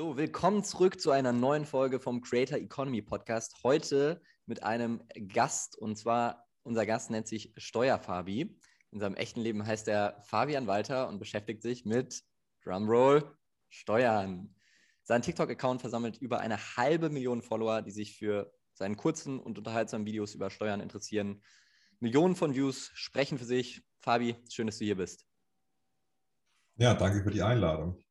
So, willkommen zurück zu einer neuen Folge vom Creator Economy Podcast. Heute mit einem Gast und zwar unser Gast nennt sich Steuerfabi. In seinem echten Leben heißt er Fabian Walter und beschäftigt sich mit Drumroll Steuern. Sein TikTok-Account versammelt über eine halbe Million Follower, die sich für seinen kurzen und unterhaltsamen Videos über Steuern interessieren. Millionen von Views sprechen für sich. Fabi, schön, dass du hier bist. Ja, danke für die Einladung.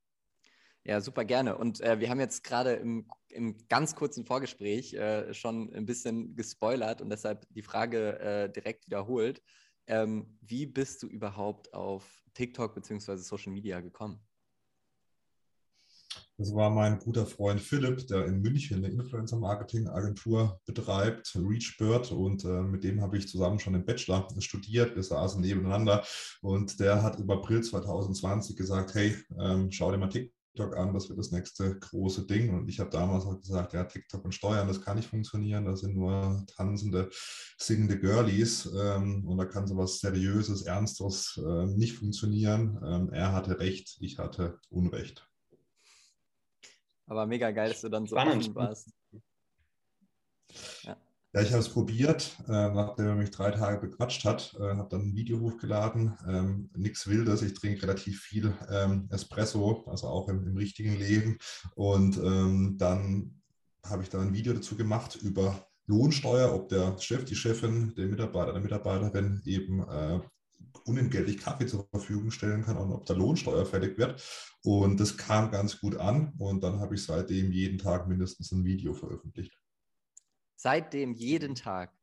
Ja, super gerne. Und äh, wir haben jetzt gerade im, im, ganz kurzen Vorgespräch äh, schon ein bisschen gespoilert und deshalb die Frage äh, direkt wiederholt. Ähm, wie bist du überhaupt auf TikTok bzw. Social Media gekommen? Das war mein guter Freund Philipp, der in München eine Influencer-Marketing-Agentur betreibt, ReachBird. Und äh, mit dem habe ich zusammen schon im Bachelor studiert. Wir saßen nebeneinander. Und der hat im April 2020 gesagt, hey, ähm, schau dir mal TikTok TikTok an, das wird das nächste große Ding. Und ich habe damals auch gesagt, ja, TikTok und Steuern, das kann nicht funktionieren. Das sind nur tanzende, singende Girlies. Ähm, und da kann so was Seriöses, Ernstes äh, nicht funktionieren. Ähm, er hatte Recht, ich hatte Unrecht. Aber mega geil, dass du dann so offen warst. Ja. Ja, ich habe es probiert, äh, nachdem er mich drei Tage bequatscht hat, äh, habe dann ein Video hochgeladen. Ähm, Nichts Wildes, ich trinke relativ viel ähm, Espresso, also auch im, im richtigen Leben. Und ähm, dann habe ich da ein Video dazu gemacht über Lohnsteuer, ob der Chef, die Chefin, der Mitarbeiter, der Mitarbeiterin eben äh, unentgeltlich Kaffee zur Verfügung stellen kann und ob da Lohnsteuer fällig wird. Und das kam ganz gut an und dann habe ich seitdem jeden Tag mindestens ein Video veröffentlicht. Seitdem jeden Tag.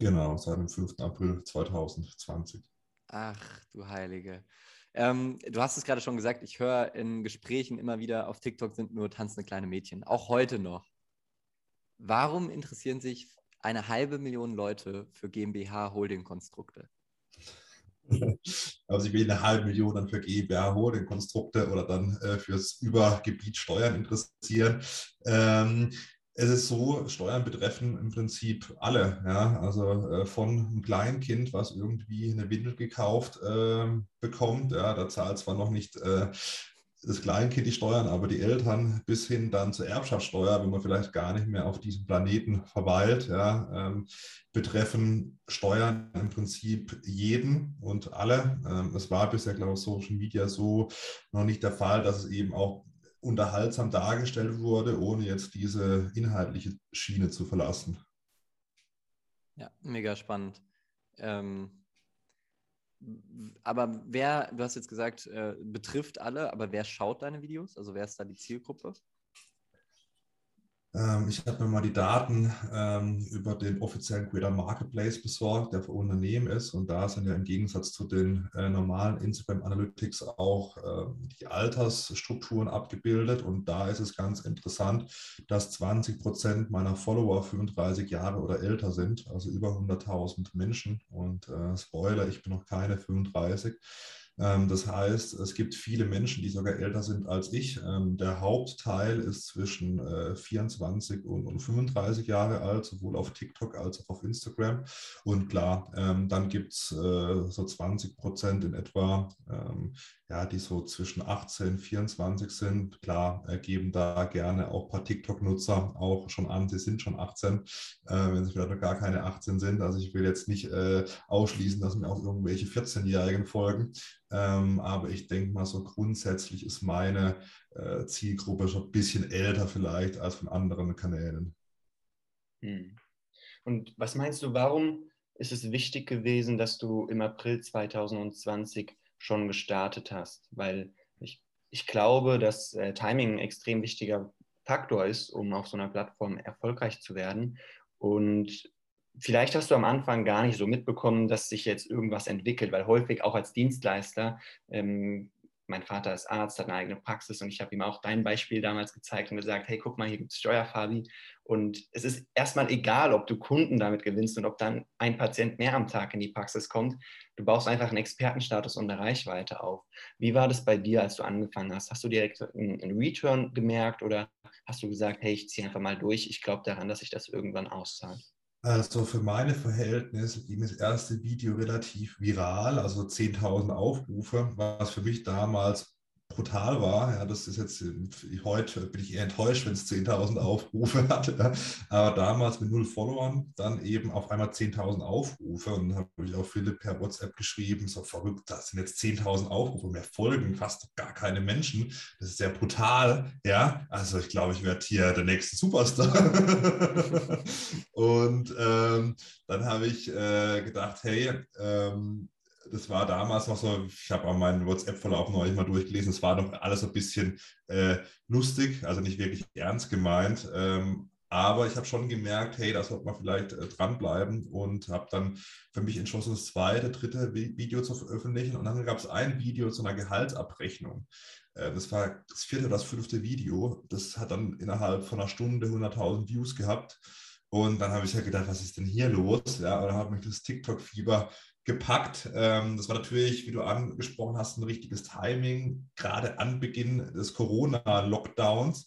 Genau, seit dem 5. April 2020. Ach, du Heilige. Ähm, du hast es gerade schon gesagt, ich höre in Gesprächen immer wieder, auf TikTok sind nur tanzende kleine Mädchen, auch heute noch. Warum interessieren sich eine halbe Million Leute für GmbH-Holding-Konstrukte? Also ich will eine halbe Million dann für GmbH Holding-Konstrukte oder dann äh, fürs Übergebiet Steuern interessieren. Ähm, es ist so, Steuern betreffen im Prinzip alle. Ja? Also äh, von einem kleinen Kind, was irgendwie eine Windel gekauft äh, bekommt, ja, da zahlt zwar noch nicht äh, das Kleinkind die Steuern, aber die Eltern bis hin dann zur Erbschaftssteuer, wenn man vielleicht gar nicht mehr auf diesem Planeten verweilt, ja, ähm, betreffen Steuern im Prinzip jeden und alle. Ähm, es war bisher, glaube ich, Social Media so noch nicht der Fall, dass es eben auch unterhaltsam dargestellt wurde, ohne jetzt diese inhaltliche Schiene zu verlassen. Ja, mega spannend. Ähm, aber wer, du hast jetzt gesagt, äh, betrifft alle, aber wer schaut deine Videos? Also wer ist da die Zielgruppe? Ähm, ich habe mir mal die Daten ähm, über den offiziellen Creator Marketplace besorgt, der für Unternehmen ist. Und da sind ja im Gegensatz zu den äh, normalen Instagram Analytics auch äh, die Altersstrukturen abgebildet. Und da ist es ganz interessant, dass 20 Prozent meiner Follower 35 Jahre oder älter sind, also über 100.000 Menschen. Und äh, Spoiler, ich bin noch keine 35. Ähm, das heißt, es gibt viele Menschen, die sogar älter sind als ich. Ähm, der Hauptteil ist zwischen 24 äh, und 35 Jahre alt, sowohl auf TikTok als auch auf Instagram. Und klar, ähm, dann gibt es äh, so 20 Prozent in etwa, ja, die so zwischen 18 und 24 sind. Klar, geben da gerne auch ein paar TikTok-Nutzer auch schon an, sie sind schon 18, äh, wenn sie vielleicht noch gar keine 18 sind. Also ich will jetzt nicht ausschließen, dass mir auch irgendwelche 14-Jährigen folgen. Ähm, aber ich denke mal, so grundsätzlich ist meine äh, Zielgruppe schon ein bisschen älter vielleicht als von anderen Kanälen. Hm. Und was meinst du, warum ist es wichtig gewesen, dass du im April 2020 schon gestartet hast? Weil ich, ich glaube, dass äh, Timing ein extrem wichtiger Faktor ist, um auf so einer Plattform erfolgreich zu werden. Und vielleicht hast du am Anfang gar nicht so mitbekommen, dass sich jetzt irgendwas entwickelt, weil häufig auch als Dienstleister, ähm, mein Vater ist Arzt, hat eine eigene Praxis und ich habe ihm auch dein Beispiel damals gezeigt und gesagt, hey, guck mal, hier gibt es Steuerfabi. Und es ist erstmal egal, ob du Kunden damit gewinnst und ob dann ein Patient mehr am Tag in die Praxis kommt. Du baust einfach einen Expertenstatus und eine Reichweite auf. Wie war das bei dir, als du angefangen hast? Hast du direkt einen Return gemerkt oder hast du gesagt, hey, ich ziehe einfach mal durch, ich glaube daran, dass sich das irgendwann auszahlt? Also für meine Verhältnisse ging das erste Video relativ viral, also 10.000 Aufrufe, was für mich damals brutal war. Ja, das ist jetzt, heute bin ich eher enttäuscht, wenn es 10.000 Aufrufe hatte. Aber damals mit null Followern dann eben auf einmal 10.000 Aufrufe und habe ich auch Philipp per WhatsApp geschrieben, so verrückt, das sind jetzt 10.000 Aufrufe, mehr folgen fast gar keine Menschen. Das ist sehr brutal. Ja, also ich glaube, ich werde hier der nächste Superstar. und ähm, dann habe ich äh, gedacht, hey, ähm, das war damals noch so, ich habe auch meinen WhatsApp-Verlauf neulich mal durchgelesen, es war noch alles ein bisschen äh, lustig, also nicht wirklich ernst gemeint. Ähm, aber ich habe schon gemerkt, hey, da sollte man vielleicht äh, dranbleiben und habe dann für mich entschlossen, das zweite, dritte Video zu veröffentlichen. Und dann gab es ein Video zu einer Gehaltsabrechnung. Äh, das war das vierte oder das fünfte Video. Das hat dann innerhalb von einer Stunde 100.000 Views gehabt. Und dann habe ich ja gedacht, was ist denn hier los? Ja, und dann hat mich das TikTok-Fieber gepackt. Ähm, das war natürlich, wie du angesprochen hast, ein richtiges Timing, gerade an Beginn des Corona-Lockdowns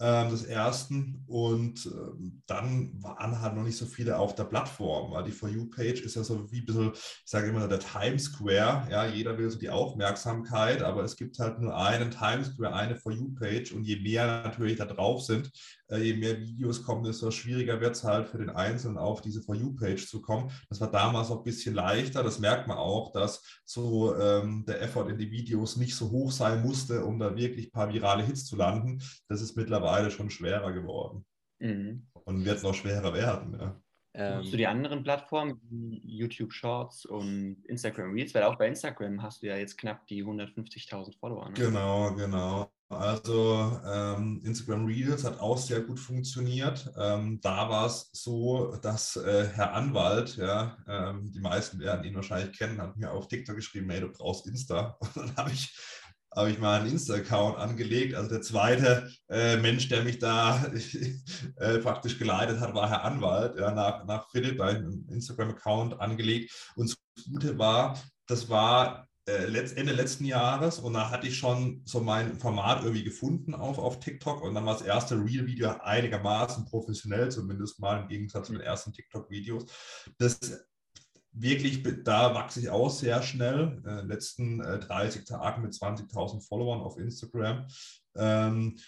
ähm, des ersten. Und ähm, dann waren halt noch nicht so viele auf der Plattform. Weil die For You-Page ist ja so wie ein bisschen, ich sage immer, der Times Square. Ja, jeder will so die Aufmerksamkeit, aber es gibt halt nur einen Times Square, eine For You-Page. Und je mehr natürlich da drauf sind, je mehr Videos kommen, desto schwieriger wird es halt für den Einzelnen auf diese For You-Page zu kommen. Das war damals auch ein bisschen leichter. Das merkt man auch, dass so ähm, der Effort in die Videos nicht so hoch sein musste, um da wirklich ein paar virale Hits zu landen. Das ist mittlerweile schon schwerer geworden. Mhm. Und wird noch schwerer werden. Ja. Ähm, Nutzt du die anderen Plattformen wie YouTube Shorts und Instagram Reels? Weil auch bei Instagram hast du ja jetzt knapp die 150.000 Follower. Ne? Genau, genau. Also ähm, Instagram Reels hat auch sehr gut funktioniert. Ähm, da war es so, dass äh, Herr Anwalt, ja, ähm, die meisten werden ihn wahrscheinlich kennen, hat mir auf TikTok geschrieben, hey, du brauchst Insta. Und dann habe ich, hab ich mal einen Insta-Account angelegt. Also der zweite äh, Mensch, der mich da äh, praktisch geleitet hat, war Herr Anwalt. Ja, nach, nach Philipp einen Instagram-Account angelegt. Und das Gute war, das war Ende letzten Jahres und da hatte ich schon so mein Format irgendwie gefunden auf, auf TikTok und dann war das erste Real-Video einigermaßen professionell, zumindest mal im Gegensatz zu den ersten TikTok-Videos. Das wirklich, da wachse ich auch sehr schnell. Äh, letzten äh, 30 Tagen mit 20.000 Followern auf Instagram. Ähm,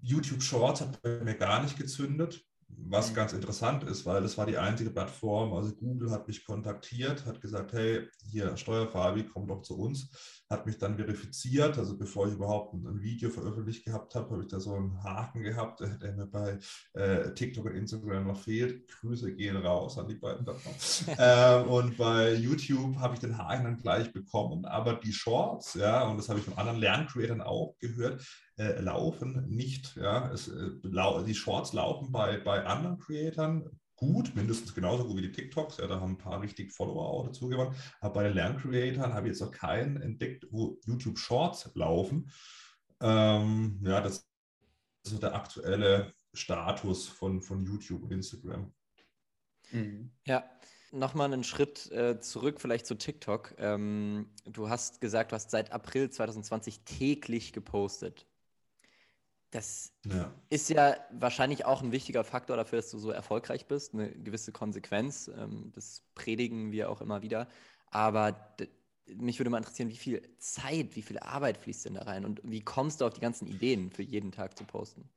YouTube Shorts hat bei mir gar nicht gezündet was mhm. ganz interessant ist, weil das war die einzige Plattform, also Google hat mich kontaktiert, hat gesagt, hey, hier Steuerfabi, komm doch zu uns, hat mich dann verifiziert, also bevor ich überhaupt ein, Video veröffentlicht gehabt habe, habe ich da so einen Haken gehabt, der mir bei äh, TikTok und Instagram noch fehlt. Grüße gehen raus an die beiden Plattformen. ähm, und bei YouTube habe ich den Haken dann gleich bekommen, aber die Shorts, ja, und das habe ich von anderen Lerncreatern auch gehört, äh, laufen nicht. Ja, es, äh, die Shorts laufen bei, bei anderen Creatoren gut, mindestens genauso gut wie die TikToks. Ja, da haben ein paar richtig Follower auch dazu gewonnen. Aber bei den Lerncreatoren habe ich jetzt noch keinen entdeckt, wo YouTube Shorts laufen. Ähm, ja, das ist so der aktuelle Status von, von YouTube und Instagram. Mhm. Ja, nochmal einen Schritt äh, zurück, vielleicht zu TikTok. Ähm, du hast gesagt, du hast seit April 2020 täglich gepostet. Das ja. ist ja wahrscheinlich auch ein wichtiger Faktor dafür, dass du so erfolgreich bist, eine gewisse Konsequenz. Ähm, das predigen wir auch immer wieder. Aber mich würde mal interessieren, wie viel Zeit, wie viel Arbeit fließt denn da rein und wie kommst du auf die ganzen Ideen für jeden Tag zu posten?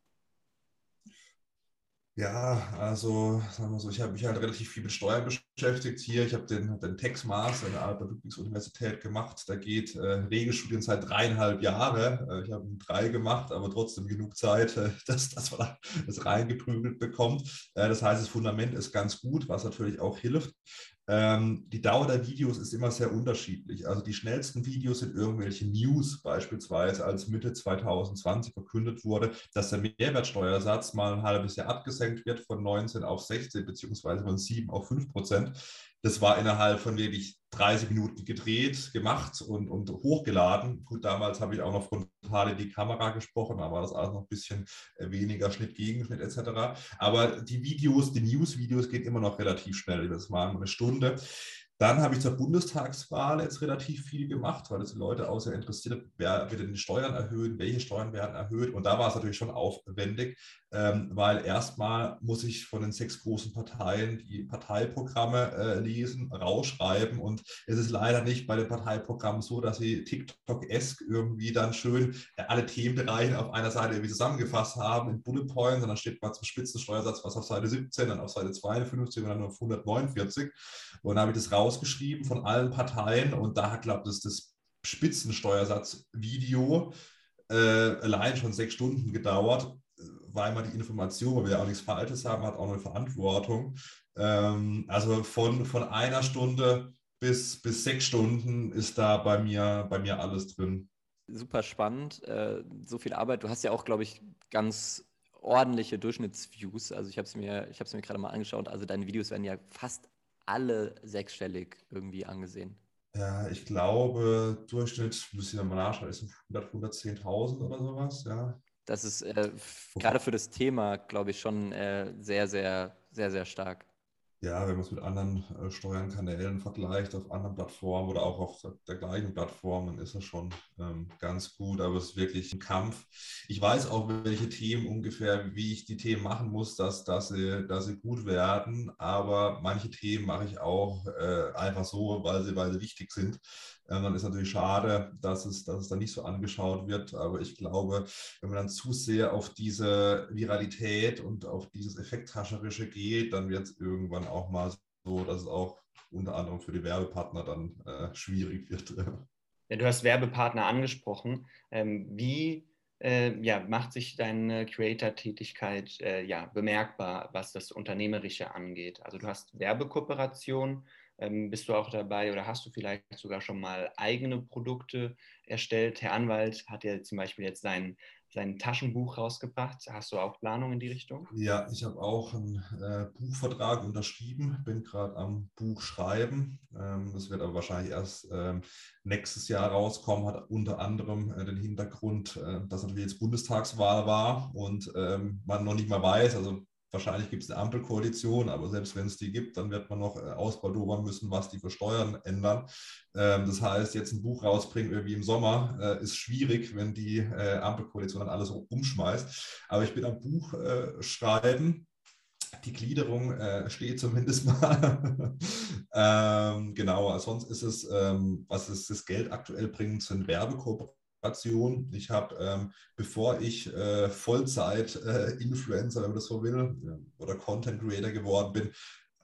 Ja, also sagen wir so, ich habe mich halt relativ viel mit Steuern beschäftigt hier. Ich habe den, den Tex-Master an der Albert-Ludwigs-Universität gemacht. Da geht äh, Regelstudienzeit dreieinhalb Jahre. Äh, ich habe drei gemacht, aber trotzdem genug Zeit, äh, dass, dass man das reingeprügelt bekommt. Äh, das heißt, das Fundament ist ganz gut, was natürlich auch hilft. Ähm, die Dauer der Videos ist immer sehr unterschiedlich. Also die schnellsten Videos sind irgendwelche News, beispielsweise als Mitte 2020 verkündet wurde, dass der Mehrwertsteuersatz mal ein halbes Jahr abgesenkt wird von 19 auf 16 beziehungsweise von 7 auf 5 Prozent. Das war innerhalb von wirklich 30 Minuten gedreht, gemacht und, und hochgeladen. Gut, damals habe ich auch noch frontal in die Kamera gesprochen, da war das alles noch ein bisschen äh, weniger Schnitt, Gegenschnitt etc. Aber die Videos, die News-Videos gehen immer noch relativ schnell. Das waren eine Stunde. Dann habe ich zur Bundestagswahl jetzt relativ viel gemacht, weil das die Leute auch sehr interessiert, wer wird denn die Steuern erhöhen, welche Steuern werden erhöht. Und da war es natürlich schon aufwendig, ähm, weil erstmal muss ich von den sechs großen Parteien die Parteiprogramme äh, lesen, rausschreiben. Und es ist leider nicht bei den Parteiprogrammen so, dass sie TikTok-esk irgendwie dann schön äh, alle Themenbereiche auf einer Seite irgendwie zusammengefasst haben in Bullet Points. Dann steht mal zum Spitzensteuersatz was auf Seite 17, dann auf Seite 52 und dann auf 149. Und dann habe ich das rausgeschrieben von allen Parteien. Und da hat, glaube ich, das, Spitzensteuersatz-Video äh, allein schon sechs Stunden gedauert weil man die Information, weil wir ja auch nichts Falsches haben, hat auch eine Verantwortung. Ähm, also von, von einer Stunde bis, bis sechs Stunden ist da bei mir, bei mir alles drin. Super spannend. Äh, so viel Arbeit. Du hast ja auch, glaube ich, ganz ordentliche Durchschnittsviews. Also ich habe es mir, mir gerade mal angeschaut. Also deine Videos werden ja fast alle sechsstellig irgendwie angesehen. Ja, ich glaube, Durchschnitt, müssen wir mal nachschauen, ist 100, 110.000 oder sowas, ja. Das ist äh, gerade für das Thema, glaube ich, schon äh, sehr, sehr, sehr, sehr stark. Ja, wenn man es mit anderen äh, Steuernkanälen vergleicht, auf anderen Plattformen oder auch auf der gleichen Plattform, dann ist es schon ähm, ganz gut. Aber es ist wirklich ein Kampf. Ich weiß auch, welche Themen ungefähr, wie ich die Themen machen muss, dass, dass, sie, dass sie gut werden. Aber manche Themen mache ich auch äh, einfach so, weil sie, weil sie wichtig sind. Ähm, dann ist natürlich schade, dass es, dass es dann nicht so angeschaut wird. Aber ich glaube, wenn man dann zu sehr auf diese Viralität und auf dieses Effekthascherische geht, dann wird es irgendwann auch mal so, dass es auch unter anderem für die Werbepartner dann äh, schwierig wird. Ja, du hast Werbepartner angesprochen. Ähm, wie äh, ja, macht sich deine Creator-Tätigkeit äh, ja, bemerkbar, was das Unternehmerische angeht? Also du hast Werbekooperation, ähm, bist du auch dabei oder hast du vielleicht sogar schon mal eigene Produkte erstellt? Herr Anwalt hat ja zum Beispiel jetzt sein, sein Taschenbuch rausgebracht. Hast du auch Planungen in die Richtung? Ja, ich habe auch einen äh, Buchvertrag unterschrieben, bin gerade am Buch schreiben. Ähm, das wird aber wahrscheinlich erst ähm, nächstes Jahr rauskommen, hat unter anderem äh, den Hintergrund, äh, dass natürlich jetzt Bundestagswahl war und ähm, man noch nicht mal weiß, also Wahrscheinlich gibt es eine Ampelkoalition, aber selbst wenn es die gibt, dann wird man noch äh, ausbaldobern müssen, was die für Steuern ändern. Ähm, das heißt, jetzt ein Buch rausbringen irgendwie im Sommer äh, ist schwierig, wenn die äh, Ampelkoalition dann alles umschmeißt. Aber ich bin am Buch schreiben. Die Gliederung steht zumindest mal. ähm, genau, sonst ist es, ähm, was ist das Geld aktuell bringt, sind Werbekooperationen ich habe, ähm, bevor ich äh, Vollzeit-Influencer, äh, wenn man das so will, oder Content Creator geworden bin,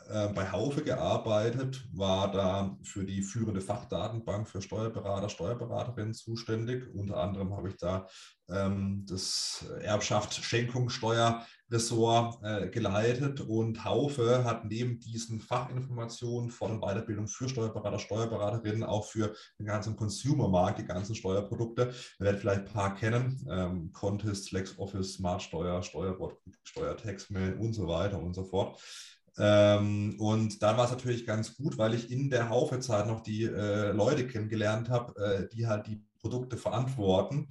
äh, bei Haufe gearbeitet, war da für die führende Fachdatenbank für Steuerberater, Steuerberaterinnen zuständig. Unter anderem habe ich da ähm, das Erbschaft Schenkungssteuer Ressort äh, geleitet und Haufe hat neben diesen Fachinformationen von Weiterbildung für Steuerberater, Steuerberaterinnen auch für den ganzen Consumer-Markt, die ganzen Steuerprodukte, ihr werdet vielleicht ein paar kennen, ähm, Contest, LexOffice, Smart Steuer, Steuerbot, Steuertaxmail und so weiter und so fort. Ähm, und dann war es natürlich ganz gut, weil ich in der Haufe-Zeit noch die äh, Leute kennengelernt habe, äh, die halt die Produkte verantworten.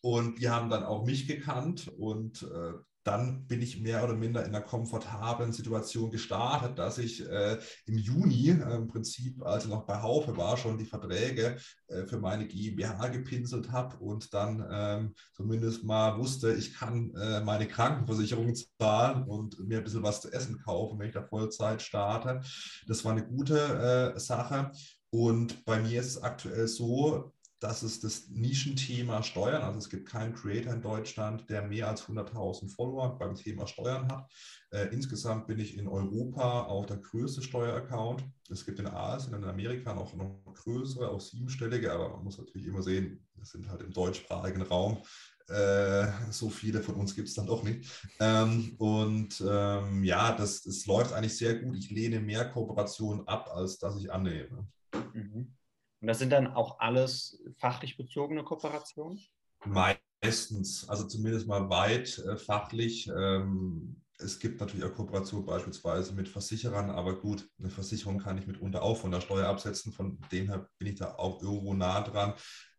Und die haben dann auch mich gekannt und äh, dann bin ich mehr oder minder in einer komfortablen Situation gestartet, dass ich äh, im Juni äh, im Prinzip, als ich noch bei Haufe war, schon die Verträge äh, für meine GmbH gepinselt habe und dann ähm, zumindest mal wusste, ich kann äh, meine Krankenversicherung zahlen und mir ein bisschen was zu essen kaufen, wenn ich da Vollzeit starte. Das war eine gute äh, Sache. Und bei mir ist es aktuell so, das ist das Nischenthema Steuern. Also es gibt keinen Creator in Deutschland, der mehr als 100.000 Follower beim Thema Steuern hat. Äh, insgesamt bin ich in Europa auch der größte Steueraccount. Es gibt in Asien und in Amerika noch, noch größere, auch siebenstellige, aber man muss natürlich immer sehen, das sind halt im deutschsprachigen Raum. Äh, so viele von uns gibt es dann doch nicht. Ähm, und ähm, ja, das, das läuft eigentlich sehr gut. Ich lehne mehr Kooperationen ab, als dass ich annehme. Mhm. Und das sind dann auch alles fachlich bezogene Kooperationen? Meistens, also zumindest mal weit äh, fachlich. Ähm, es gibt natürlich auch Kooperationen beispielsweise mit Versicherern, aber gut, eine Versicherung kann ich mitunter auch von der Steuer absetzen. Von dem her bin ich da auch irgendwo nah dran.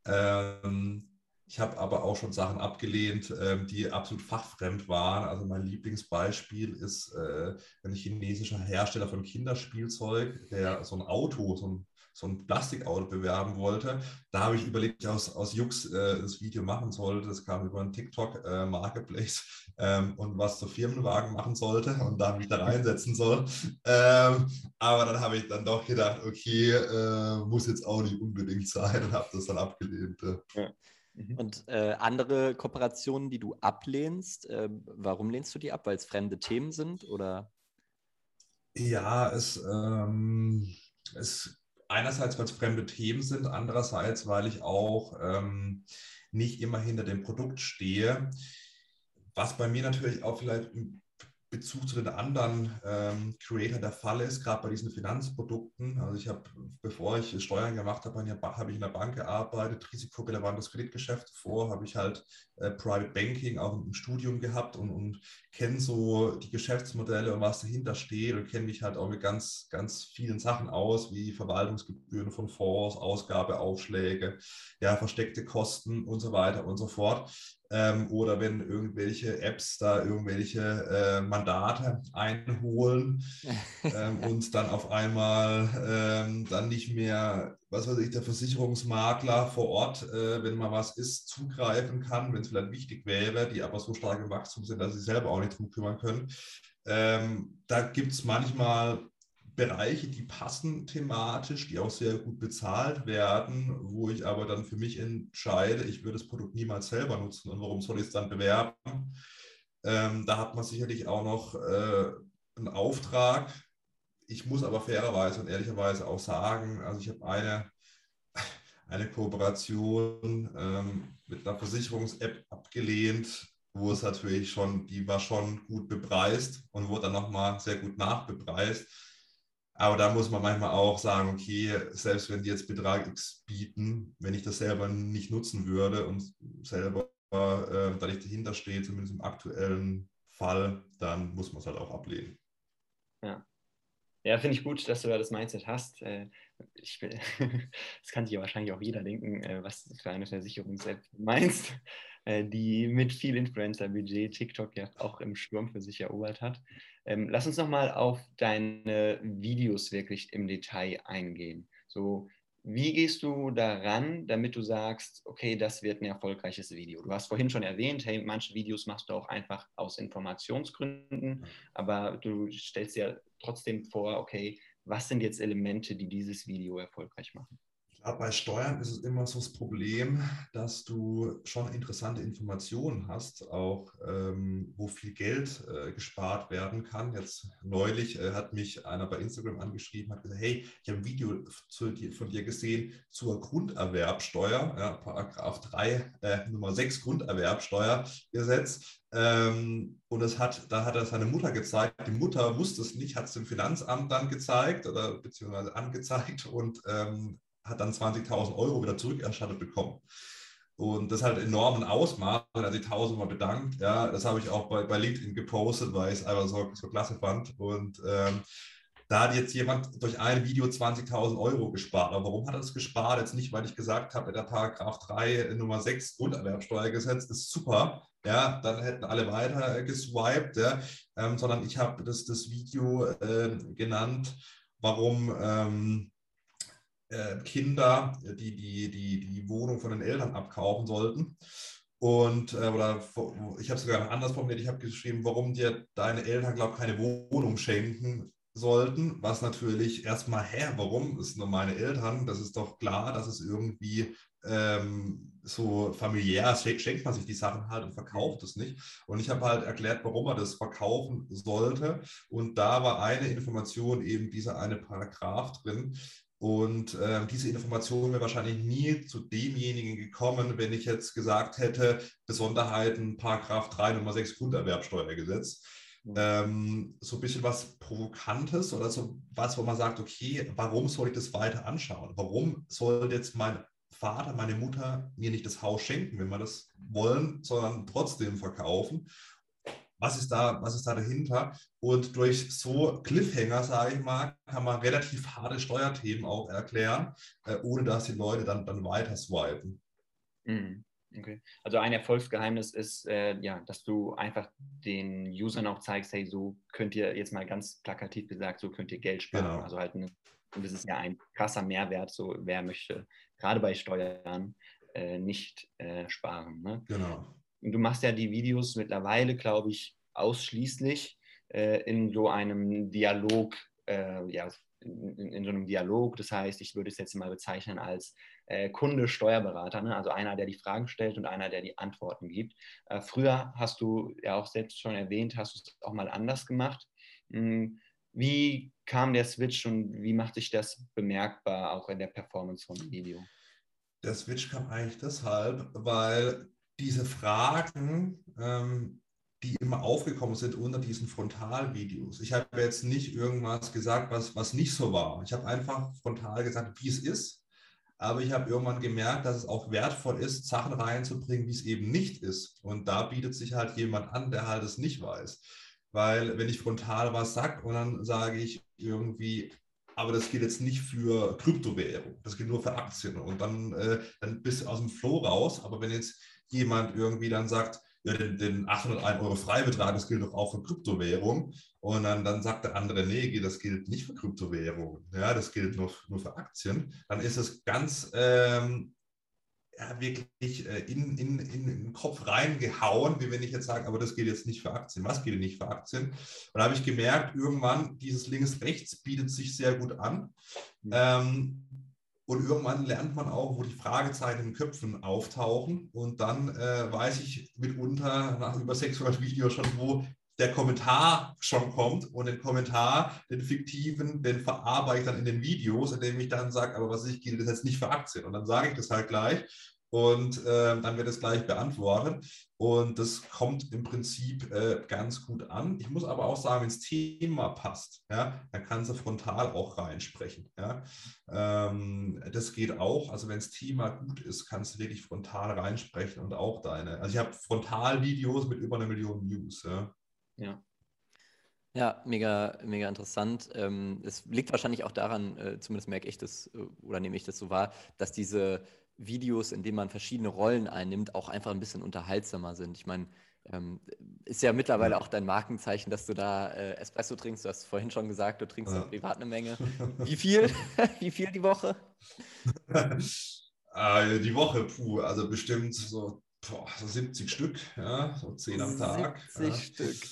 Ähm, Ich habe aber auch schon Sachen abgelehnt, ähm, die absolut fachfremd waren. Also mein Lieblingsbeispiel ist äh, ein chinesischer Hersteller von Kinderspielzeug, der so ein Auto, so ein so ein Plastikauto bewerben wollte. Da habe ich überlegt, ich aus, aus Jux äh, das Video machen sollte. Das kam über einen TikTok äh, Marketplace ähm, und was zu Firmenwagen machen sollte und da mich da reinsetzen soll. Ähm, aber dann habe ich dann doch gedacht, okay, äh, muss jetzt auch nicht unbedingt sein und habe das dann abgelehnt. Ja. Mhm. Und äh, andere Kooperationen, die du ablehnst, äh, warum lehnst du die ab? Weil es fremde Themen sind oder? Ja, es, ähm, es einerseits, weil es fremde Themen sind, andererseits, weil ich auch ähm, nicht immer hinter dem Produkt stehe. Was bei mir natürlich auch vielleicht im Bezug zu den anderen ähm, Creator der Fall ist, gerade bei diesen Finanzprodukten. Also ich habe, bevor ich Steuern gemacht habe, habe ich in der Bank gearbeitet, risikorelevantes Kreditgeschäft vor, habe ich halt äh, Private Banking auch im Studium gehabt und, und kenne so die Geschäftsmodelle und was dahinter steht und kenne mich halt auch mit ganz, ganz vielen Sachen aus, wie Verwaltungsgebühren von Fonds, Ausgabeaufschläge, ja, versteckte Kosten und so weiter und so fort ähm, oder wenn irgendwelche Apps da irgendwelche äh, Mandate einholen ähm, und dann auf einmal ähm, dann nicht mehr, was weiß ich, der Versicherungsmakler vor Ort, äh, wenn mal was ist, zugreifen kann, wenn es vielleicht wichtig wäre, die aber so stark im Wachstum sind, dass sie selber auch nicht drum kümmern können. Ähm, da gibt es manchmal Bereiche, die passen thematisch, die auch sehr gut bezahlt werden, wo ich aber dann für mich entscheide, ich würde das Produkt niemals selber nutzen und warum soll ich es dann bewerben? Ähm, da hat man sicherlich auch noch äh, einen Auftrag. Ich muss aber fairerweise und ehrlicherweise auch sagen, also ich habe eine, eine Kooperation ähm, mit einer Versicherungs-App abgelehnt, wo es natürlich schon, die war schon gut bepreist und wurde dann nochmal sehr gut nachbepreist aber da muss man manchmal auch sagen, okay, selbst wenn die jetzt Betrag X bieten, wenn ich das selber nicht nutzen würde und selber äh, da nicht dahinter stehe, zumindest im aktuellen Fall, dann muss man es halt auch ablehnen. Ja. Ja, finde ich gut, dass du da das Mindset hast. Äh, ich, das kann sich ja wahrscheinlich auch jeder denken, äh, was für eine Versicherungs-App du meinst, die mit viel Influencer-Budget TikTok ja auch im Sturm für sich erobert hat. Ähm, lass uns nochmal auf deine Videos wirklich im Detail eingehen. So, wie gehst du daran, damit du sagst, okay, das wird ein erfolgreiches Video? Du hast vorhin schon erwähnt, hey, manche Videos machst du auch einfach aus Informationsgründen, aber du stellst dir trotzdem vor, okay, was sind jetzt Elemente, die dieses Video erfolgreich machen? Aber bei Steuern ist es immer so das Problem, dass du schon interessante Informationen hast, auch ähm, wo viel Geld äh, gespart werden kann. Jetzt neulich äh, hat mich einer bei Instagram angeschrieben, hat gesagt, hey, ich habe ein Video zu, von dir gesehen zur Grunderwerbsteuer, ja, Paragraph 3, äh, Nummer 6 Grunderwerbsteuergesetz. Ähm, und es hat, da hat er seine Mutter gezeigt. Die Mutter wusste es nicht, hat es dem Finanzamt dann gezeigt oder beziehungsweise angezeigt und ähm, hat dann 20.000 Euro wieder zurückerstattet bekommen. Und das halt enormen Ausmaß, hat sich tausendmal bedankt. Ja, das habe ich auch bei, bei LinkedIn gepostet, weil ich es einfach so, so klasse fand. Und ähm, da hat jetzt jemand durch ein Video 20.000 Euro gespart. Aber warum hat er das gespart? Jetzt nicht, weil ich gesagt habe, der Paragraph 3 Nummer 6 Grunderwerbsteuergesetz ist super. Ja, dann hätten alle weiter geswiped, ja, ähm, sondern ich habe das, das Video äh, genannt, warum ähm, äh, Kinder, die, die die die Wohnung von den Eltern abkaufen sollten. Und, äh, oder ich habe sogar anders formuliert, ich habe geschrieben, warum dir deine Eltern, glaube ich, keine Wohnung schenken sollten, was natürlich erstmal, hä, warum? Sind nur meine Eltern, das ist doch klar, dass es irgendwie ähm, so familiär schenkt man sich die Sachen halt und verkauft es nicht. Und ich habe halt erklärt, warum man das verkaufen sollte. Und da war eine Information eben dieser eine Paragraph drin, und äh, diese Information wäre wahrscheinlich nie zu demjenigen gekommen, wenn ich jetzt gesagt hätte, Besonderheiten, Paragraph 3 Nummer 6 Grunderwerbsteuergesetz. Mhm. Ähm, so ein bisschen was Provokantes oder so was, wo man sagt, okay, warum soll ich das weiter anschauen? Warum soll jetzt mein Vater, meine Mutter mir nicht das Haus schenken, wenn wir das wollen, sondern trotzdem verkaufen? Was ist da, was ist da dahinter? Und durch so Cliffhanger, sage ich mal, kann man relativ harte Steuerthemen auch erklären, äh, ohne dass die Leute dann, dann weiter swipen. Mhm. Okay. Also ein Erfolgsgeheimnis ist, äh, ja, dass du einfach den Usern auch zeigst, hey, so könnt ihr jetzt mal ganz plakativ gesagt, so könnt ihr Geld sparen. Genau. Also halt eine, und das ist ja ein krasser Mehrwert, so wer möchte gerade bei Steuern äh, nicht äh, sparen. Ne? Genau. Und du machst ja die Videos mittlerweile, glaube ich, ausschließlich äh, in so einem Dialog, äh, ja, in, in, so einem Dialog. Das heißt, ich würde es jetzt mal bezeichnen als äh, Kunde, Steuerberater, ne? also einer, der die Fragen stellt und einer, der die Antworten gibt. Äh, früher hast du ja auch selbst schon erwähnt, hast du es auch mal anders gemacht. Hm, wie kam der Switch und wie macht sich das bemerkbar auch in der Performance vom Video? Der Switch kam eigentlich deshalb, weil diese Fragen ähm, die immer aufgekommen sind unter diesen Frontalvideos. Ich habe jetzt nicht irgendwas gesagt, was, was nicht so war. Ich habe einfach frontal gesagt, wie es ist. Aber ich habe irgendwann gemerkt, dass es auch wertvoll ist, Sachen reinzubringen, wie es eben nicht ist. Und da bietet sich halt jemand an, der halt es nicht weiß. Weil wenn ich frontal was sage und dann sage ich irgendwie, aber das geht jetzt nicht für Kryptowährung, das geht nur für Aktien. Und dann, äh, dann bist du aus dem Flow raus. Aber wenn jetzt jemand irgendwie dann sagt, ja, den, den 801 Euro Freibetrag, das gilt doch auch für Kryptowährung. Und dann, dann sagt der andere, nee, das gilt nicht für Kryptowährung. Ja, das gilt nur, nur für Aktien. Dann ist es ganz ähm, ja, wirklich äh, in, in, in den Kopf reingehauen, wie wenn ich jetzt sage, aber das gilt jetzt nicht für Aktien. Was gilt nicht für Aktien? Und da habe ich gemerkt, irgendwann, dieses links-rechts bietet sich sehr gut an. Mhm. Ähm, und irgendwann lernt man auch, wo die Fragezeichen in den Köpfen auftauchen. Und dann äh, weiß ich mitunter nach über 600 Videos schon, wo der Kommentar schon kommt. Und den Kommentar, den fiktiven, den verarbeite ich dann in den Videos, indem ich dann sage, aber was ich gilt, das jetzt nicht für Aktien. Und dann sage ich das halt gleich und äh, dann wird es gleich beantwortet. Und das kommt im Prinzip äh, ganz gut an. Ich muss aber auch sagen, wenn das Thema passt, ja, dann kann sie frontal auch reinsprechen. Ja. Ähm, das geht auch. Also wenn das Thema gut ist, kannst du wirklich frontal reinsprechen und auch deine. Also ich habe Frontalvideos mit über einer Million Views. Ja. ja. Ja, mega, mega interessant. Ähm, es liegt wahrscheinlich auch daran, äh, zumindest merke ich das äh, oder nehme ich das so wahr, dass diese Videos, in denen man verschiedene Rollen einnimmt, auch einfach ein bisschen unterhaltsamer sind. Ich meine, ähm, ist ja mittlerweile auch dein Markenzeichen, dass du da äh, Espresso trinkst. Du hast vorhin schon gesagt, du trinkst ja. privat eine Menge. Wie viel? Wie viel die Woche? äh, die Woche, puh, also bestimmt so, boah, so 70 Stück, ja, so 10 am Tag. 70 ja. Stück.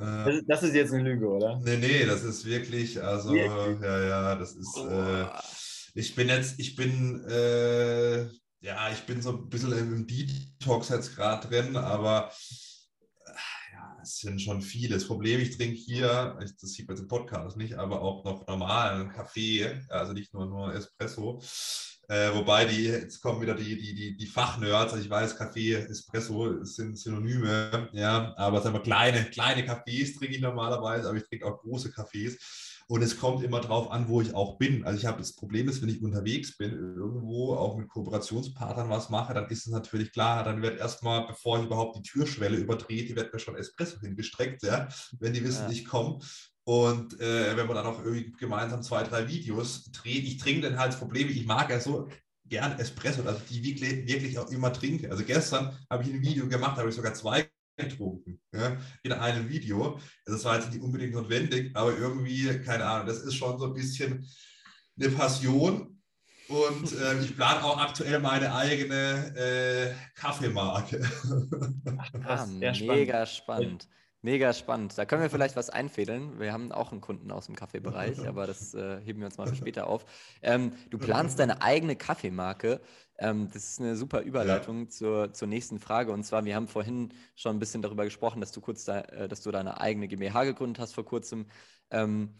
Äh, das ist jetzt eine Lüge, oder? Nee, nee, das ist wirklich, also, ja, ja, das ist. Ich bin jetzt, ich bin, äh, ja, ich bin so ein bisschen im Detox jetzt gerade drin, aber äh, ja, es sind schon viele. Das Problem, ich trinke hier, das sieht man jetzt im Podcast nicht, aber auch noch normalen Kaffee, also nicht nur, nur Espresso. Äh, wobei die, jetzt kommen wieder die, die, die, die Fachnerds, also ich weiß, Kaffee, Espresso sind Synonyme, ja, aber sagen wir, kleine, kleine Kaffees trinke ich normalerweise, aber ich trinke auch große Kaffees. Und es kommt immer darauf an, wo ich auch bin. Also ich habe das Problem ist, wenn ich unterwegs bin, irgendwo auch mit Kooperationspartnern was mache, dann ist es natürlich klar, dann wird erstmal, bevor ich überhaupt die Türschwelle übertrete, wird mir schon Espresso hingestreckt, ja, wenn die wissen, ja. ich komme. Und äh, wenn man dann auch irgendwie gemeinsam zwei, drei Videos dreht, ich trinke dann halt das Problem, ich mag ja so gern Espresso, also die wirklich, wirklich auch immer trinke. Also gestern habe ich ein Video gemacht, habe ich sogar zwei getrunken ja, in einem Video. Das war jetzt nicht unbedingt notwendig, aber irgendwie, keine Ahnung, das ist schon so ein bisschen eine Passion. Und äh, ich plane auch aktuell meine eigene äh, Kaffeemarke. Ach, mega spannend. Mega spannend. Da können wir vielleicht was einfädeln. Wir haben auch einen Kunden aus dem Kaffeebereich, aber das äh, heben wir uns mal für später auf. Ähm, du planst deine eigene Kaffeemarke. Ähm, das ist eine super Überleitung ja. zur, zur nächsten Frage. Und zwar, wir haben vorhin schon ein bisschen darüber gesprochen, dass du kurz da, äh, dass du deine eigene GmbH gegründet hast vor kurzem. Ähm,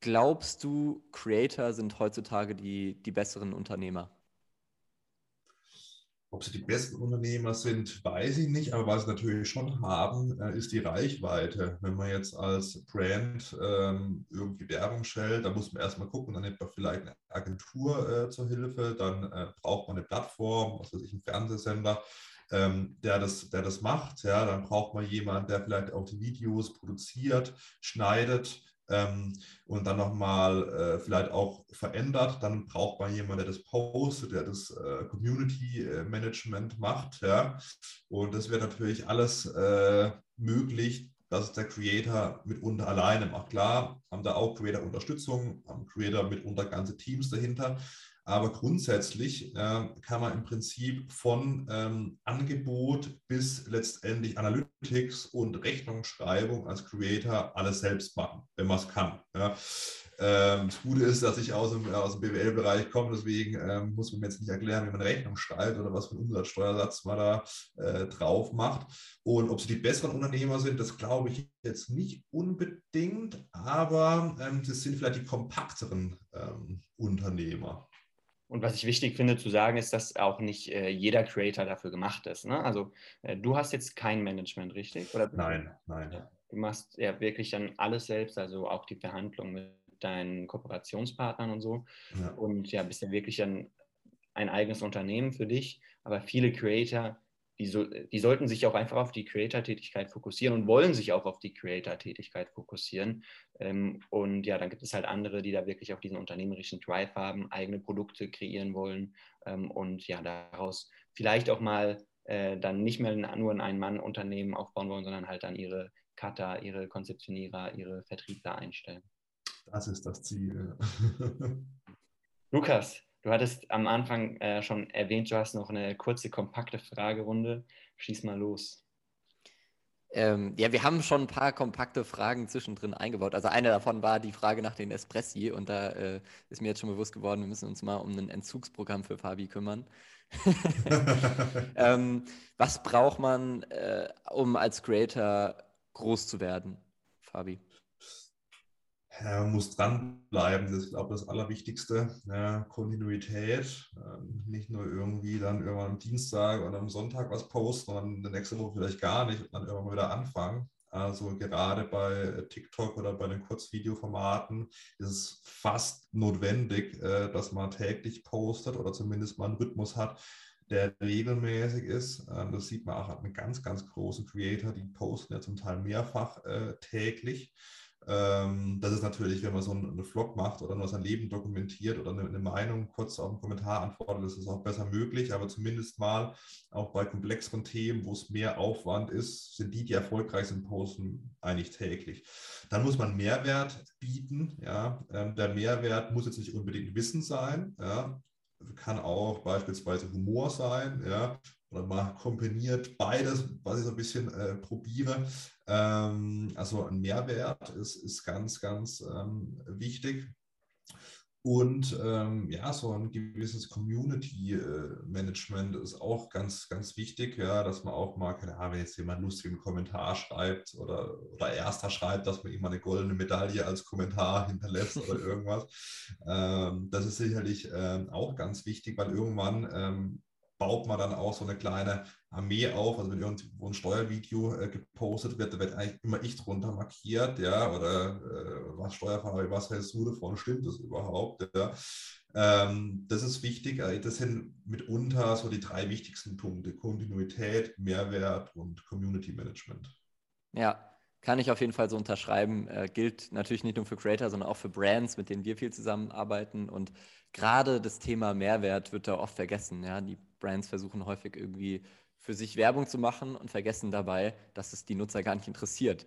glaubst du, Creator sind heutzutage die, die besseren Unternehmer? Ob sie die besten Unternehmer sind, weiß ich nicht, aber was sie natürlich schon haben, äh, ist die Reichweite. Wenn man jetzt als Brand ähm, irgendwie Werbung stellt, da muss man erstmal gucken, dann nimmt man vielleicht eine Agentur äh, zur Hilfe, dann äh, braucht man eine Plattform, was weiß ich, einen Fernsehsender, ähm, der, das, der das macht. Ja, dann braucht man jemanden, der vielleicht auch die Videos produziert, schneidet, ähm, und dann nochmal äh, vielleicht auch verändert, dann braucht man jemanden, der das postet, der das äh, Community äh, Management macht. Ja? Und das wird natürlich alles äh, möglich, dass der Creator mitunter alleine macht. Klar, haben da auch Creator Unterstützung, haben Creator mitunter ganze Teams dahinter. Aber grundsätzlich äh, kann man im Prinzip von ähm, Angebot bis letztendlich Analytics und Rechnungsschreibung als Creator alles selbst machen, wenn man es kann. Ja. Ähm, das Gute ist, dass ich aus dem, aus dem BWL-Bereich komme, deswegen ähm, muss man mir jetzt nicht erklären, wie man Rechnung schreibt oder was für einen Umsatzsteuersatz man da äh, drauf macht. Und ob sie die besseren Unternehmer sind, das glaube ich jetzt nicht unbedingt, aber ähm, das sind vielleicht die kompakteren ähm, Unternehmer. Und was ich wichtig finde zu sagen, ist, dass auch nicht äh, jeder Creator dafür gemacht ist. Ne? Also äh, du hast jetzt kein Management, richtig? Oder nein, nein. Du machst ja wirklich dann alles selbst, also auch die Verhandlungen mit deinen Kooperationspartnern und so. Ja. Und ja, bist ja wirklich ein, ein eigenes Unternehmen für dich. Aber viele Creator die, so, die sollten sich auch einfach auf die Creator-Tätigkeit fokussieren und wollen sich auch auf die Creator-Tätigkeit fokussieren. Ähm, und ja, dann gibt es halt andere, die da wirklich auch diesen unternehmerischen Drive haben, eigene Produkte kreieren wollen ähm, und ja, daraus vielleicht auch mal äh, dann nicht mehr nur ein Ein-Mann-Unternehmen aufbauen wollen, sondern halt dann ihre Cutter, ihre Konzeptionierer, ihre Vertriebler einstellen. Das ist das Ziel. Lukas, Du hattest am Anfang äh, schon erwähnt, du hast noch eine kurze, kompakte Fragerunde. Schieß mal los. Ähm, ja, wir haben schon ein paar kompakte Fragen zwischendrin eingebaut. Also eine davon war die Frage nach den Espressi und da äh, ist mir jetzt schon bewusst geworden, wir müssen uns mal um ein Entzugsprogramm für Fabi kümmern. ähm, was braucht man, äh, um als Creator groß zu werden, Fabi? Man muss dranbleiben, das ist, glaube ich, das Allerwichtigste. Ja, Kontinuität, ähm, nicht nur irgendwie dann irgendwann am Dienstag oder am Sonntag was posten, sondern die nächste Woche vielleicht gar nicht und dann irgendwann wieder anfangen. Also gerade bei TikTok oder bei den Kurzvideoformaten ist es fast notwendig, äh, dass man täglich postet oder zumindest mal einen Rhythmus hat, der regelmäßig ist. Ähm, das sieht man auch mit ganz, ganz großen Creator, die posten ja zum Teil mehrfach äh, täglich. Ähm, das ist natürlich, wenn man so einen Vlog macht oder nur sein Leben dokumentiert oder eine, Meinung kurz auf einen Kommentar antwortet, das ist auch besser möglich. Aber zumindest mal auch bei komplexeren Themen, wo es mehr Aufwand ist, sind die, die erfolgreich sind, posten eigentlich täglich. Dann muss man Mehrwert bieten. Ja. Ähm, der Mehrwert muss jetzt nicht unbedingt Wissen sein. Ja. Kann auch beispielsweise Humor sein, ja, oder mal kombiniert beides, was ich so ein bisschen äh, probiere. Ähm, also ein Mehrwert ist, ist ganz, ganz ähm, wichtig. Und ähm, ja, so ein gewisses Community-Management ist auch ganz, ganz wichtig, ja, dass man auch mal, keine Ahnung, wenn jetzt jemand lustigen Kommentar schreibt oder, oder erster schreibt, dass man ihm eine goldene Medaille als Kommentar hinterlässt oder irgendwas. Ähm, das ist sicherlich ähm, auch ganz wichtig, weil irgendwann ähm, baut man dann auch so eine kleine Armee auf. Also wenn irgendwo ein Steuervideo äh, gepostet wird, da wird eigentlich immer ich drunter markiert, ja, oder äh, was Steuerfahrer, was hältst du davon, stimmt das überhaupt, ja. Ähm, das ist wichtig. Äh, das sind mitunter so die drei wichtigsten Punkte: Kontinuität, Mehrwert und Community Management. Ja, kann ich auf jeden Fall so unterschreiben. Äh, gilt natürlich nicht nur für Creator, sondern auch für Brands, mit denen wir viel zusammenarbeiten. Und gerade das Thema Mehrwert wird da oft vergessen. Ja? Die Brands versuchen häufig irgendwie für sich Werbung zu machen und vergessen dabei, dass es die Nutzer gar nicht interessiert.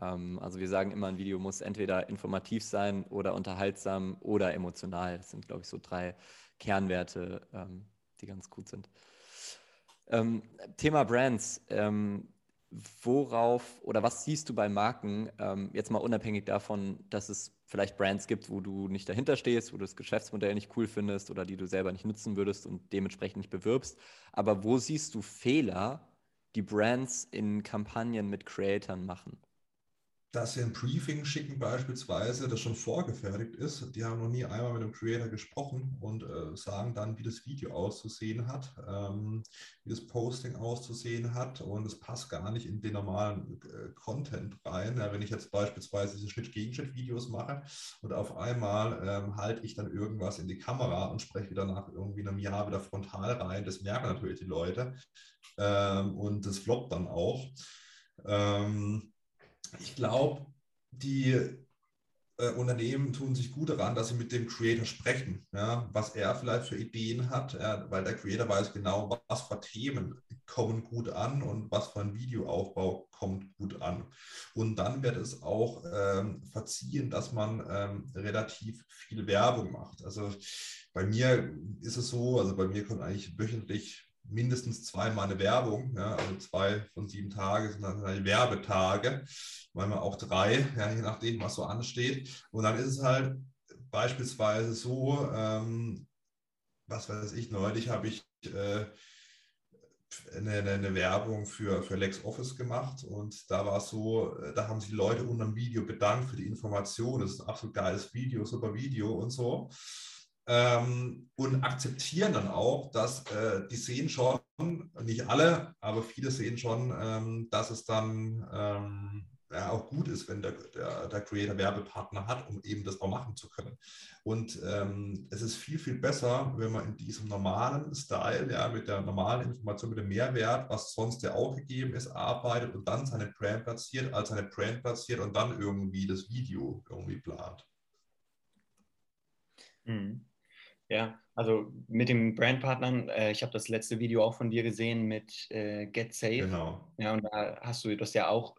Ähm, also wir sagen immer, ein Video muss entweder informativ sein oder unterhaltsam oder emotional. Das sind, glaube ich, so drei Kernwerte, ähm, die ganz gut sind. Ähm, Thema Brands. Ähm, worauf oder was siehst du bei Marken, ähm, jetzt mal unabhängig davon, dass es vielleicht Brands gibt, wo du nicht dahinter stehst, wo du das Geschäftsmodell nicht cool findest oder die du selber nicht nutzen würdest und dementsprechend nicht bewirbst. Aber wo siehst du Fehler, die Brands in Kampagnen mit Creatoren machen? Dass sie ein Briefing schicken beispielsweise, das schon vorgefertigt ist. Die haben noch nie einmal mit dem Creator gesprochen und äh, sagen dann, wie das Video auszusehen hat, ähm, wie das Posting auszusehen hat und es passt gar nicht in den normalen äh, Content rein. Ja, wenn ich jetzt beispielsweise diese Schnitt-Gegenschnitt-Videos mache und auf einmal ähm, halte ich dann irgendwas in die Kamera und spreche wieder nach irgendwie einem Jahr wieder frontal rein, das merken natürlich die Leute ähm, und das floppt dann auch. Ähm, ich glaube, die äh, Unternehmen tun sich gut daran, dass sie mit dem Creator sprechen, ja, was er vielleicht für Ideen hat, ja, weil der Creator weiß genau, was für Themen kommen gut an und was für ein Videoaufbau kommt gut an. Und dann wird es auch ähm, verziehen, dass man ähm, relativ viel Werbung macht. Also bei mir ist es so, also bei mir kommt eigentlich wöchentlich mindestens zweimal eine Werbung, ja, also zwei von sieben Tagen sind dann halt Werbetage, manchmal auch drei, ja, je nachdem, was so ansteht. Und dann ist es halt beispielsweise so, ähm, was weiß ich, neulich habe ich äh, eine, eine, Werbung für, für LexOffice gemacht und da war es so, äh, da haben sich Leute unter dem Video bedankt für die Information. Das ist ein absolut geiles Video, super Video und so ähm, und akzeptieren dann auch, dass äh, die sehen schon, nicht alle, aber viele sehen schon, ähm, dass es dann ähm, ja, auch gut ist, wenn der, der, der, Creator Werbepartner hat, um eben das auch machen zu können. Und ähm, es ist viel, viel besser, wenn man in diesem normalen Style, ja, mit der normalen Information, mit dem Mehrwert, was sonst ja auch gegeben ist, arbeitet und dann seine Brand platziert, als seine Brand platziert und dann irgendwie das Video irgendwie plant. Mhm. Ja, also mit den Brandpartnern, äh, ich habe das letzte Video auch von dir gesehen mit äh, Get Safe. Genau. Ja, und da hast du das ja auch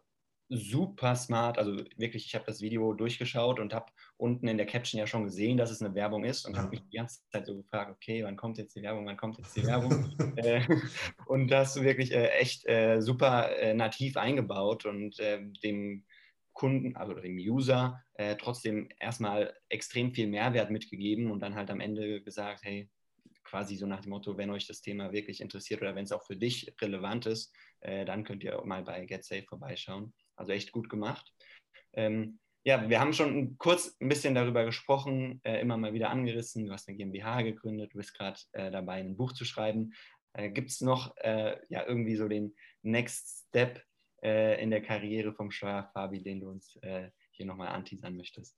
super smart, also wirklich, ich habe das Video durchgeschaut und habe unten in der Caption ja schon gesehen, dass es eine Werbung ist und ja. habe mich die ganze Zeit so gefragt, okay, wann kommt jetzt die Werbung, wann kommt jetzt die Werbung? äh, und da hast du wirklich äh, echt äh, super äh, nativ eingebaut und dem Kunden, also dem User, äh, trotzdem erstmal extrem viel Mehrwert mitgegeben und dann halt am Ende gesagt, hey, quasi so nach dem Motto, wenn euch das Thema wirklich interessiert oder wenn es auch für dich relevant ist, äh, dann könnt ihr mal bei GetSafe vorbeischauen. Also echt gut gemacht. Ähm, ja, wir haben schon kurz ein bisschen darüber gesprochen, äh, immer mal wieder angerissen. Du hast eine GmbH gegründet, du bist gerade äh, dabei, ein Buch zu schreiben. Äh, Gibt es noch äh, ja, irgendwie so den Next Step, äh, in der Karriere vom Steuerfabi, den du uns äh, hier nochmal anteasern möchtest?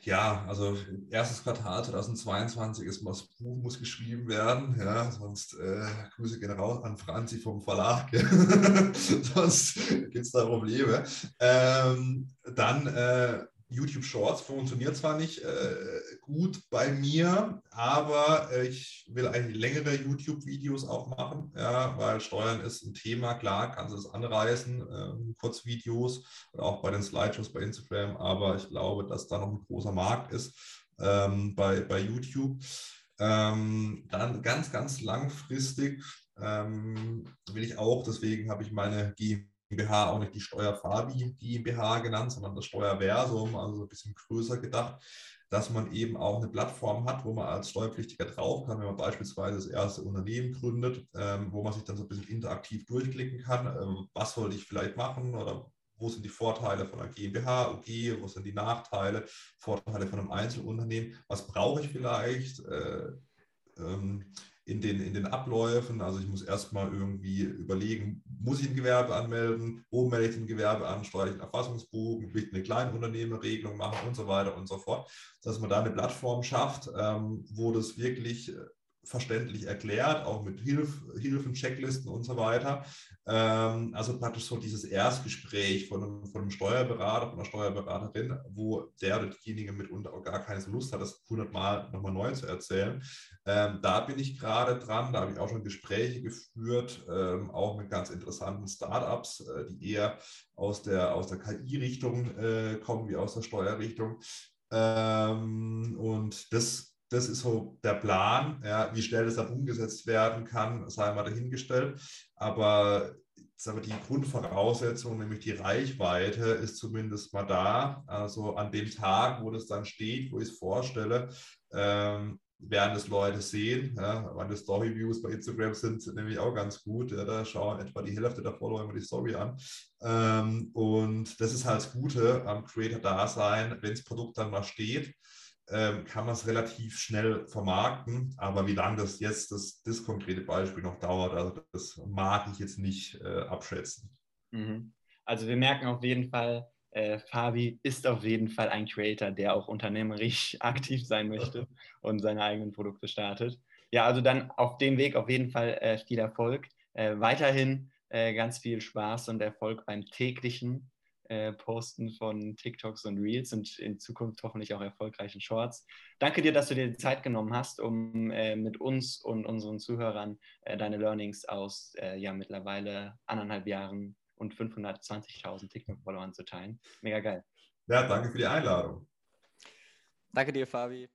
Ja, also erstes Quartal 2022 ist das Buch muss geschrieben werden, ja, sonst äh, Grüße gehen raus an Franzi vom Verlag, sonst gibt es da Probleme. Ähm, dann äh, YouTube Shorts funktioniert zwar nicht äh, gut bei mir, aber äh, ich will eigentlich längere YouTube-Videos auch machen, ja, weil Steuern ist ein Thema, klar, kannst du es anreißen, äh, Kurzvideos und auch bei den Slideshows bei Instagram, aber ich glaube, dass da noch ein großer Markt ist ähm, bei, bei YouTube. Ähm, dann ganz, ganz langfristig ähm, will ich auch, deswegen habe ich meine GmbH GmbH auch nicht die Steuerfabi GmbH genannt, sondern das Steuerversum, also ein bisschen größer gedacht, dass man eben auch eine Plattform hat, wo man als Steuerpflichtiger drauf kann, wenn man beispielsweise das erste Unternehmen gründet, ähm, wo man sich dann so ein bisschen interaktiv durchklicken kann, ähm, was sollte ich vielleicht machen oder wo sind die Vorteile von einer GmbH, UG, wo sind die Nachteile, Vorteile von einem Einzelunternehmen, was brauche ich vielleicht, äh, ähm, in den, in den Abläufen. Also ich muss erstmal irgendwie überlegen, muss ich ein Gewerbe anmelden, wo melde ich ein Gewerbe an, steuerlichen Erfassungsbogen, will ich eine Kleinunternehmerregelung machen und so weiter und so fort. Dass man da eine Plattform schafft, ähm, wo das wirklich äh, verständlich erklärt, auch mit Hilf, Hilfen, Checklisten und so weiter. Ähm, also praktisch so dieses Erstgespräch von einem, von einem Steuerberater, von einer Steuerberaterin, wo der oder diejenige mitunter auch gar keine Lust hat, das hundertmal nochmal neu zu erzählen. Ähm, da bin ich gerade dran, da habe ich auch schon Gespräche geführt, ähm, auch mit ganz interessanten Startups, äh, die eher aus der, aus der KI-Richtung äh, kommen wie aus der Steuerrichtung. Ähm, und das das ist so der Plan. Ja, wie schnell das dann umgesetzt werden kann, sei mal dahingestellt. Aber aber die Grundvoraussetzung, nämlich die Reichweite, ist zumindest mal da. Also an dem Tag, wo das dann steht, wo ich es vorstelle, ähm, werden es Leute sehen. Ja, meine Story-Views bei Instagram sind nämlich auch ganz gut. Ja, da schauen etwa die Hälfte der Follower immer die Story an. Ähm, und das ist halt das Gute am Creator-Dasein, wenn das Produkt dann mal steht ähm, kann man es relativ schnell vermarkten. Aber wie lange das jetzt das, das konkrete Beispiel noch dauert, also das mag ich jetzt nicht äh, abschätzen. Mhm. Also wir merken auf jeden Fall, äh, Fabi ist auf jeden Fall ein Creator, der auch unternehmerisch aktiv sein möchte und seine eigenen Produkte startet. Ja, also dann auf dem Weg auf jeden Fall äh, viel Erfolg. Äh, weiterhin äh, ganz viel Spaß und Erfolg beim täglichen äh, Posten von TikToks und Reels und in Zukunft hoffentlich auch erfolgreichen Shorts. Danke dir, dass du dir die Zeit genommen hast, um äh, mit uns und unseren Zuhörern äh, deine Learnings aus äh, ja mittlerweile anderthalb Jahren und 520.000 TikTok-Followern zu teilen. Mega geil. Ja, danke für die Einladung. Danke dir, Fabi.